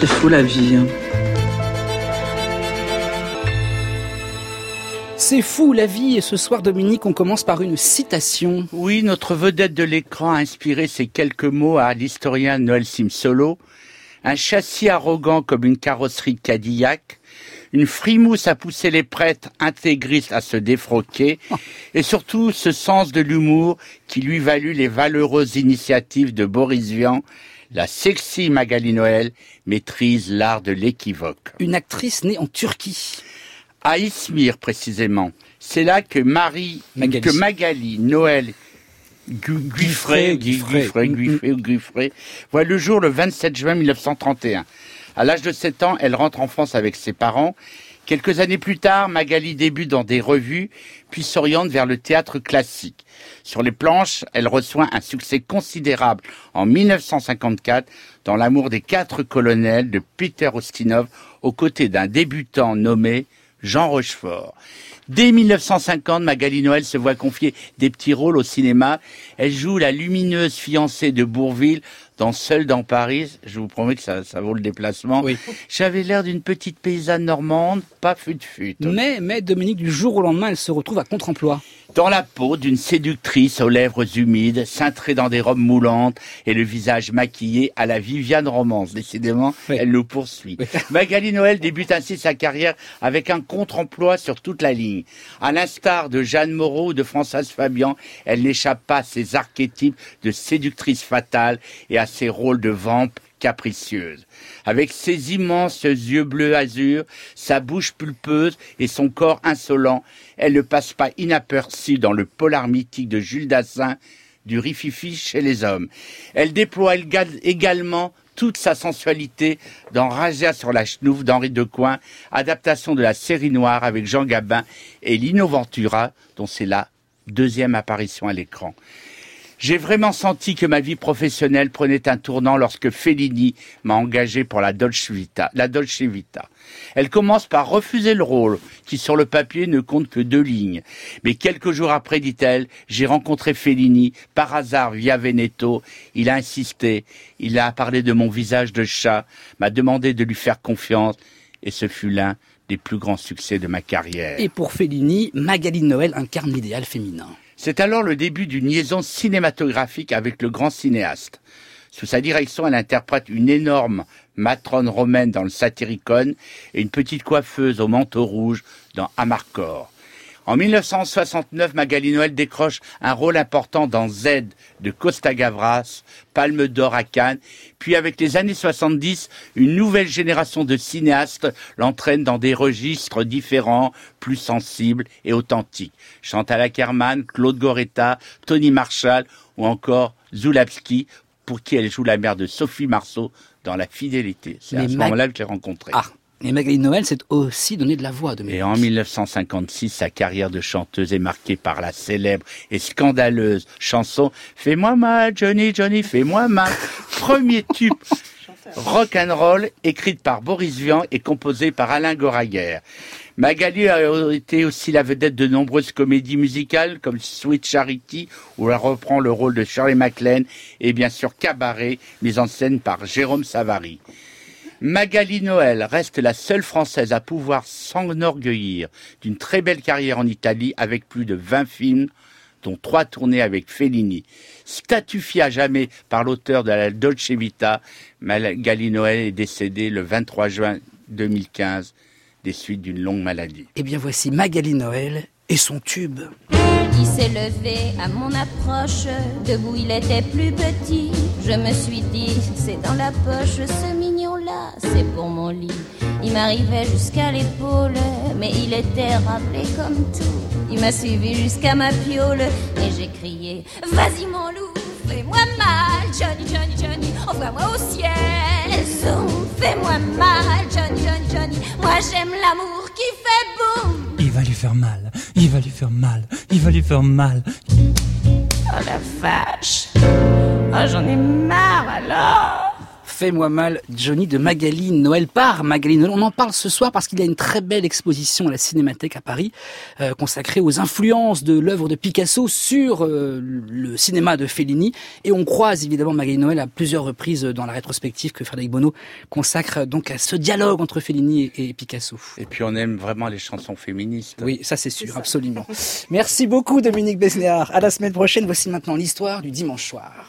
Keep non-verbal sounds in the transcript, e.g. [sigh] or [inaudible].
C'est fou la vie. Hein. C'est fou la vie et ce soir Dominique on commence par une citation. Oui, notre vedette de l'écran a inspiré ces quelques mots à l'historien Noël Simsolo. Un châssis arrogant comme une carrosserie Cadillac, une frimousse à pousser les prêtres intégristes à se défroquer, [laughs] et surtout ce sens de l'humour qui lui valut les valeureuses initiatives de Boris Vian, la sexy Magali Noël maîtrise l'art de l'équivoque. Une actrice née en Turquie. À Izmir précisément. C'est là que Marie, Magali. que Magali Noël Gu- Guiffré, Guiffré, Guiffré, voit le jour le 27 juin 1931. À l'âge de 7 ans, elle rentre en France avec ses parents. Quelques années plus tard, Magali débute dans des revues, puis s'oriente vers le théâtre classique. Sur les planches, elle reçoit un succès considérable en 1954 dans L'amour des quatre colonels de Peter Ustinov aux côtés d'un débutant nommé Jean Rochefort. Dès 1950, Magali Noël se voit confier des petits rôles au cinéma. Elle joue la lumineuse fiancée de Bourville dans Seul dans Paris. Je vous promets que ça, ça vaut le déplacement. Oui. J'avais l'air d'une petite paysanne normande, pas fut-fut. Mais, mais Dominique du jour au lendemain elle se retrouve à contre-emploi. Dans la peau d'une séductrice aux lèvres humides, cintrée dans des robes moulantes et le visage maquillé à la Viviane Romance. Décidément, Oui. elle nous poursuit. Oui. [laughs] Magali Noël débute ainsi sa carrière avec un contre-emploi sur toute la ligne. À l'instar de Jeanne Moreau ou de Françoise Fabian, elle n'échappe pas à ses archétypes de séductrice fatale et à ses rôles de vampe capricieuse. Avec ses immenses yeux bleus azur, sa bouche pulpeuse et son corps insolent, elle ne passe pas inaperçue dans le polar mythique de Jules Dassin du rififi chez les hommes. Elle déploie éga- également toute sa sensualité dans Razzia sur la chenouf d'Henri Decoing, adaptation de la série noire avec Jean Gabin et Lino Ventura, dont c'est la deuxième apparition à l'écran. J'ai vraiment senti que ma vie professionnelle prenait un tournant lorsque Fellini m'a engagé pour la Dolce Vita. La Dolce Vita. Elle commence par refuser le rôle, qui sur le papier ne compte que deux lignes. Mais quelques jours après, dit-elle, j'ai rencontré Fellini, par hasard via Veneto. Il a insisté, il a parlé de mon visage de chat, m'a demandé de lui faire confiance, et ce fut l'un des plus grands succès de ma carrière. Et pour Fellini, Magali Noël incarne l'idéal féminin. C'est alors le début d'une liaison cinématographique avec le grand cinéaste. Sous sa direction, elle interprète une énorme matrone romaine dans le Satyricon et une petite coiffeuse au manteau rouge dans Amarcord. En 1969, Magali Noël décroche un rôle important dans Z de Costa Gavras, Palme d'Or à Cannes, puis avec les années 70, une nouvelle génération de cinéastes l'entraîne dans des registres différents, plus sensibles et authentiques. Chantal Ackerman, Claude Goretta, Tony Marshall ou encore Zulawski, pour qui elle joue la mère de Sophie Marceau dans La Fidélité. C'est à ce Mag- moment-là que je l'ai rencontrée. Ah, et Magali Noël s'est aussi donné de la voix, Dominique. Et en 1956, sa carrière de chanteuse est marquée par la célèbre et scandaleuse chanson Fais-moi mal, Johnny, Johnny, fais-moi mal. Premier tube [laughs] rock and roll écrite par Boris Vian et composée par Alain Goraguer. Magali a été aussi la vedette de nombreuses comédies musicales comme Sweet Charity où elle reprend le rôle de Shirley MacLaine et bien sûr Cabaret mise en scène par Jérôme Savary. Magali Noël reste la seule Française à pouvoir s'enorgueillir d'une très belle carrière en Italie avec plus de 20 films, dont trois tournées avec Fellini. Statufiée à jamais par l'auteur de la Dolce Vita, Magali Noël est décédée le 23 juin 2015 des suites d'une longue maladie. Eh bien voici Magali Noël et son tube. Il s'est levé à mon approche, debout il était plus petit. Je me suis dit, c'est dans la poche, ce mignon-là, c'est pour mon lit. Il m'arrivait jusqu'à l'épaule, mais il était rappelé comme tout. Il m'a suivi jusqu'à ma piole, et j'ai crié, vas-y mon loup, fais-moi mal, Johnny, Johnny, Johnny, envoie-moi au ciel. Zoom, fais-moi mal, Johnny, Johnny, Johnny, moi j'aime l'amour qui fait boum. Il va lui faire mal, il va lui faire mal, il va lui faire mal. Oh la vache Oh j'en ai marre alors Fais-moi mal, Johnny de Magali Noël par Magali Noël. On en parle ce soir parce qu'il y a une très belle exposition à la Cinémathèque à Paris euh, consacrée aux influences de l'œuvre de Picasso sur euh, le cinéma de Fellini. Et on croise évidemment Magali Noël à plusieurs reprises dans la rétrospective que Frédéric Bonneau consacre donc à ce dialogue entre Fellini et, et Picasso. Et puis on aime vraiment les chansons féministes. Oui, ça c'est sûr, absolument. Merci beaucoup Dominique Besnéard. À la semaine prochaine. Voici maintenant l'histoire du dimanche soir.